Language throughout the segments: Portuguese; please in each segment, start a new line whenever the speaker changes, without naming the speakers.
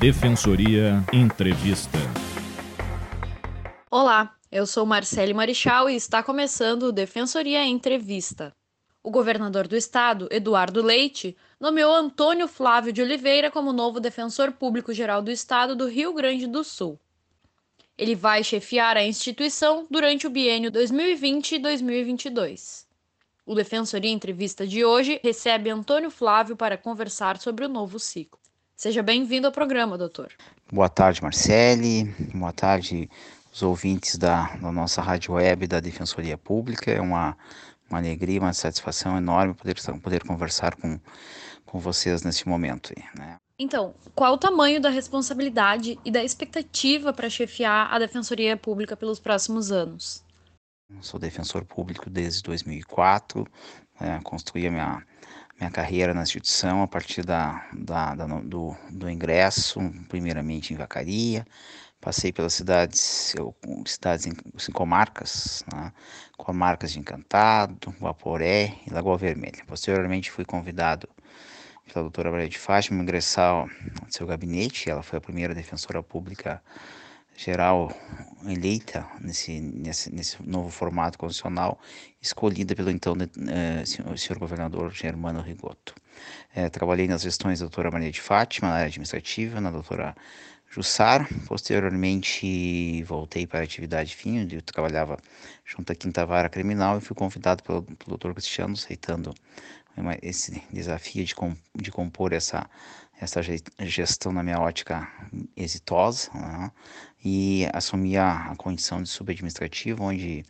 Defensoria Entrevista.
Olá, eu sou Marcele Marichal e está começando o Defensoria Entrevista. O governador do estado, Eduardo Leite, nomeou Antônio Flávio de Oliveira como novo defensor público geral do estado do Rio Grande do Sul. Ele vai chefiar a instituição durante o biênio 2020 e 2022. O Defensoria Entrevista de hoje recebe Antônio Flávio para conversar sobre o novo ciclo. Seja bem-vindo ao programa, doutor.
Boa tarde, Marcele. Boa tarde, os ouvintes da, da nossa rádio web da Defensoria Pública. É uma uma alegria, uma satisfação enorme poder, poder conversar com, com vocês nesse momento. Né?
Então, qual o tamanho da responsabilidade e da expectativa para chefiar a Defensoria Pública pelos próximos anos?
Sou defensor público desde 2004, né, construí a minha, minha carreira na instituição a partir da, da, da do, do ingresso, primeiramente em Vacaria, Passei pelas cidades, eu, cidades em, assim, comarcas, né? comarcas de Encantado, Guaporé e Lagoa Vermelha. Posteriormente fui convidado pela doutora Maria de Fátima a ingressar ao seu gabinete. Ela foi a primeira defensora pública geral eleita nesse, nesse, nesse novo formato constitucional, escolhida pelo então eh, senhor, senhor governador Germano Rigoto. Eh, trabalhei nas gestões da doutora Maria de Fátima, na área administrativa, na doutora Jussar. Posteriormente, voltei para a atividade fim, onde eu trabalhava junto à Quinta Vara Criminal e fui convidado pelo, pelo Dr. Cristiano, aceitando uma, esse desafio de, com, de compor essa, essa gestão, na minha ótica, exitosa, né? E assumi a, a, condição de subadministrativo, onde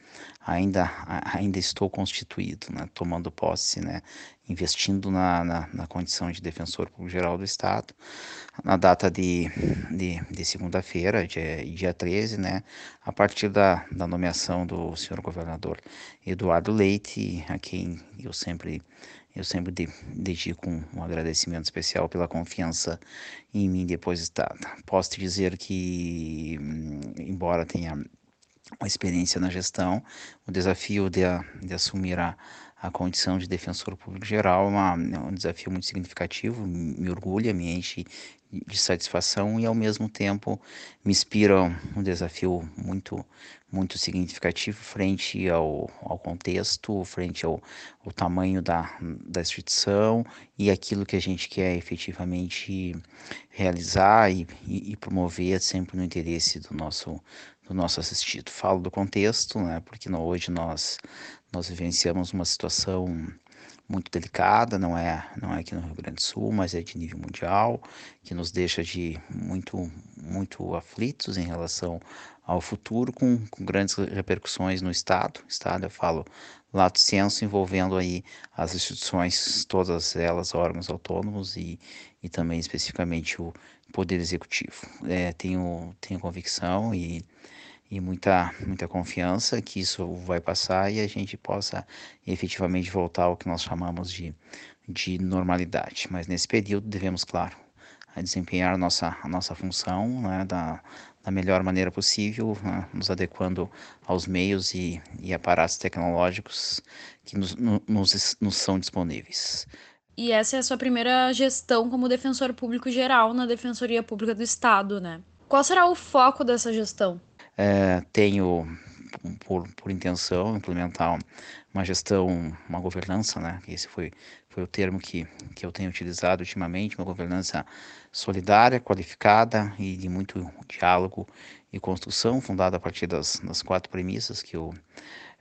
ainda, ainda estou constituído, né? tomando posse, né? Investindo na, na, na condição de defensor público geral do Estado, na data de, de, de segunda-feira, dia, dia 13, né, a partir da, da nomeação do senhor governador Eduardo Leite, a quem eu sempre eu sempre dedico um, um, agradecimento especial pela confiança em mim depositada. Posso te dizer que, hum, embora tenha uma experiência na gestão, o desafio de, de assumir a, a condição de defensor público geral é, uma, é um desafio muito significativo, me orgulha, me enche de satisfação e ao mesmo tempo me inspira um desafio muito muito significativo frente ao, ao contexto, frente ao, ao tamanho da, da instituição e aquilo que a gente quer efetivamente realizar e, e, e promover sempre no interesse do nosso do nosso assistido. Falo do contexto, né, porque hoje nós nós vivenciamos uma situação muito delicada, não é, não é aqui no Rio Grande do Sul, mas é de nível mundial, que nos deixa de muito, muito aflitos em relação ao futuro, com, com grandes repercussões no Estado. Estado, eu falo, lato senso, envolvendo aí as instituições, todas elas, órgãos autônomos e, e também especificamente o Poder Executivo. É, tenho, tenho convicção e e muita, muita confiança que isso vai passar e a gente possa efetivamente voltar ao que nós chamamos de, de normalidade. Mas nesse período devemos, claro, desempenhar a nossa, a nossa função né, da, da melhor maneira possível, né, nos adequando aos meios e, e aparatos tecnológicos que nos, nos, nos são disponíveis.
E essa é a sua primeira gestão como defensor público geral na Defensoria Pública do Estado, né? Qual será o foco dessa gestão?
É, tenho por, por intenção implementar uma gestão, uma governança, né? Esse foi, foi o termo que, que eu tenho utilizado ultimamente, uma governança solidária, qualificada e de muito diálogo e construção, fundada a partir das, das quatro premissas que,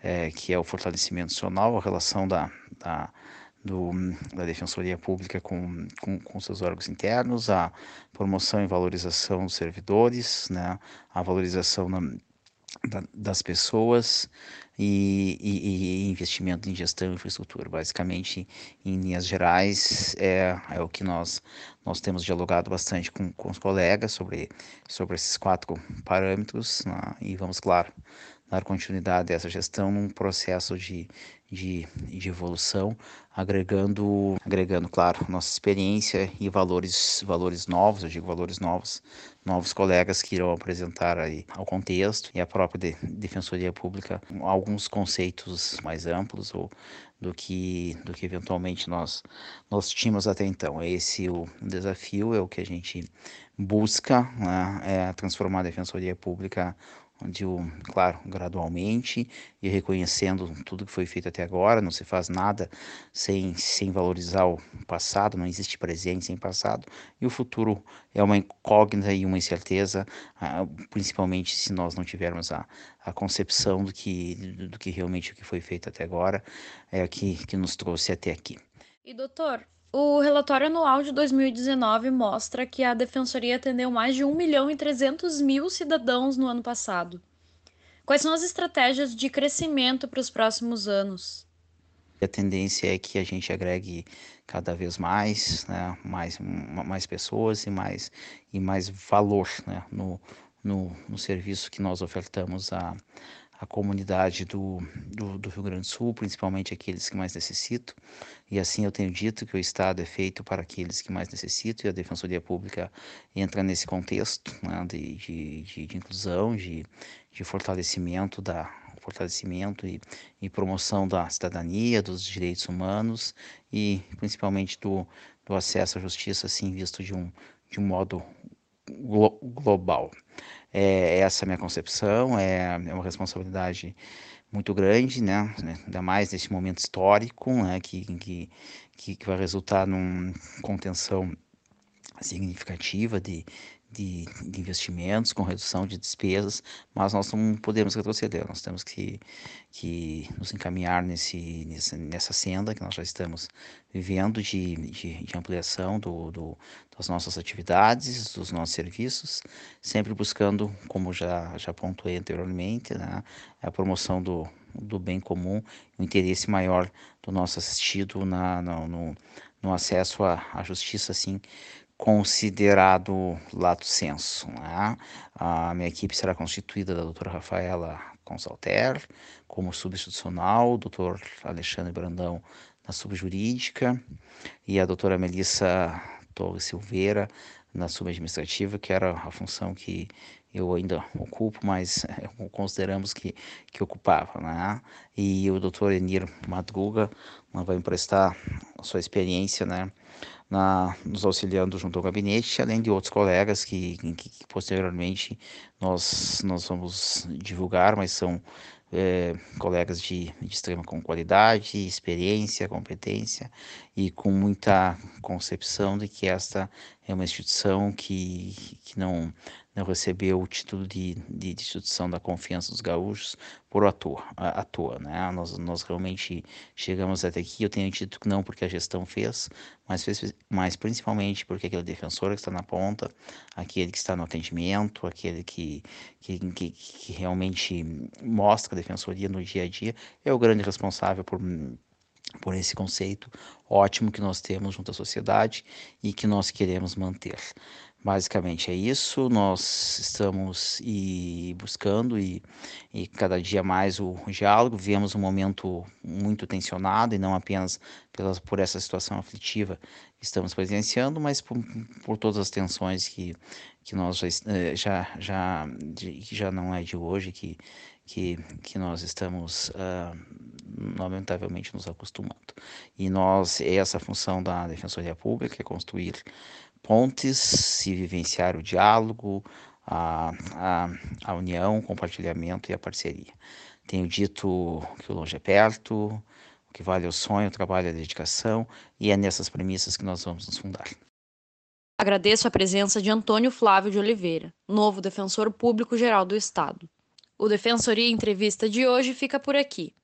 é, que é o fortalecimento nacional, a relação da, da do, da Defensoria Pública com, com, com, seus órgãos internos, a promoção e valorização dos servidores, né, a valorização na, da, das pessoas e, e, e, investimento em gestão e infraestrutura. Basicamente, em linhas gerais, é, é o que nós, nós temos dialogado bastante com, com os colegas sobre, sobre esses quatro parâmetros né, e vamos, claro, dar continuidade a essa gestão num processo de, de, de evolução, agregando, agregando, claro, nossa experiência e valores, valores novos, eu digo valores novos, novos colegas que irão apresentar aí ao contexto e à própria de, Defensoria Pública alguns conceitos mais amplos ou do que do que eventualmente nós nós tínhamos até então. É esse o desafio, é o que a gente busca, né, é transformar a Defensoria Pública onde, claro, gradualmente e reconhecendo tudo que foi feito até agora, não se faz nada sem, sem valorizar o passado, não existe presente sem passado, e o futuro é uma incógnita e uma incerteza, ah, principalmente se nós não tivermos a, a concepção do que, do que realmente o que foi feito até agora é o que, que nos trouxe até aqui.
E doutor, o relatório anual de 2019 mostra que a Defensoria atendeu mais de 1 milhão e 300 mil cidadãos no ano passado. Quais são as estratégias de crescimento para os próximos anos?
A tendência é que a gente agregue cada vez mais, né, mais, mais pessoas e mais, e mais valor né, no, no, no serviço que nós ofertamos a, a comunidade do, do, do, Rio Grande do Sul, principalmente aqueles que mais necessitam. E assim eu tenho dito que o Estado é feito para aqueles que mais necessitam e a Defensoria Pública entra nesse contexto né, de, de, de, de, inclusão, de, de fortalecimento da fortalecimento e, e promoção da cidadania, dos direitos humanos e principalmente do, do acesso à justiça, assim, visto de um, de um modo glo global. É, essa é a minha concepção, é, é uma responsabilidade muito grande, né? ainda mais nesse momento histórico, né? que, que, que vai resultar numa contenção significativa de, de, de, investimentos, com redução de despesas, mas nós não podemos retroceder, nós temos que, que nos encaminhar nesse, nessa, nessa senda que nós já estamos vivendo de, de, de ampliação do, do, das nossas atividades, dos nossos serviços, sempre buscando, como já, já pontuei anteriormente, né, a promoção do, do bem comum, o interesse maior do nosso assistido na, no, no, no acesso à, à justiça, assim, considerado lato senso. Né? A minha equipe será constituída da doutora Rafaela Consalter como substitucional, doutor Alexandre Brandão na subjurídica e a doutora Melissa Torres Silveira na subadministrativa, que era a função que eu ainda ocupo, mas consideramos que, que ocupava, né? E o doutor Enir Madruga vai emprestar sua experiência, né? na, nos auxiliando junto ao gabinete, além de outros colegas que, que, que posteriormente nós, nós vamos divulgar, mas são é, colegas de, de extrema qualidade, experiência, competência e com muita concepção de que esta é uma instituição que, que não não recebeu o título de, de, instituição da confiança dos gaúchos por à toa, à, toa né? Nós, nós realmente chegamos até aqui, eu tenho dito que não porque a gestão fez, mas, fez, mas principalmente porque aquele defensor que está na ponta, aquele que está no atendimento, aquele que, que, que, que realmente mostra a defensoria no dia a dia, é o grande responsável por por esse conceito ótimo que nós temos junto à sociedade e que nós queremos manter. Basicamente é isso, nós estamos e buscando e, e cada dia mais o, diálogo, vivemos um momento muito tensionado e não apenas pela, por essa situação aflitiva que estamos presenciando, mas por, por todas as tensões que, que nós já, eh, já, já, já não é de hoje, que, que, que nós estamos uh, lamentavelmente nos acostumando. E nós, essa função da Defensoria Pública é construir pontes e vivenciar o diálogo, a, a, a união, o compartilhamento e a parceria. Tenho dito que o longe é perto, o que vale é o sonho, o trabalho e a dedicação, e é nessas premissas que nós vamos nos fundar.
Agradeço a presença de Antônio Flávio de Oliveira, novo defensor público geral do Estado. O Defensoria Entrevista de hoje fica por aqui.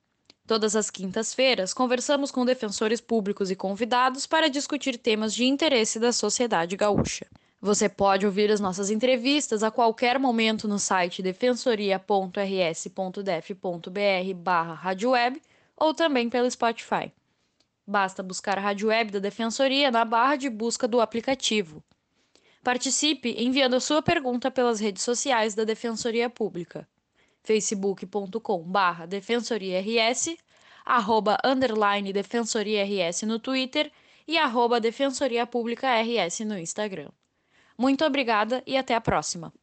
Todas as quintas-feiras, conversamos com defensores públicos e convidados para discutir temas de interesse da sociedade gaúcha. Você pode ouvir as nossas entrevistas a qualquer momento no site defensoria.rs.def.br barra web ou também pelo Spotify. Basta buscar a Rádio Web da Defensoria na barra de busca do aplicativo. Participe enviando a sua pergunta pelas redes sociais da Defensoria Pública. facebook.com.br defensoriars, arroba underline defensoriars no Twitter e arroba defensoria pública rs no Instagram. Muito obrigada e até a próxima!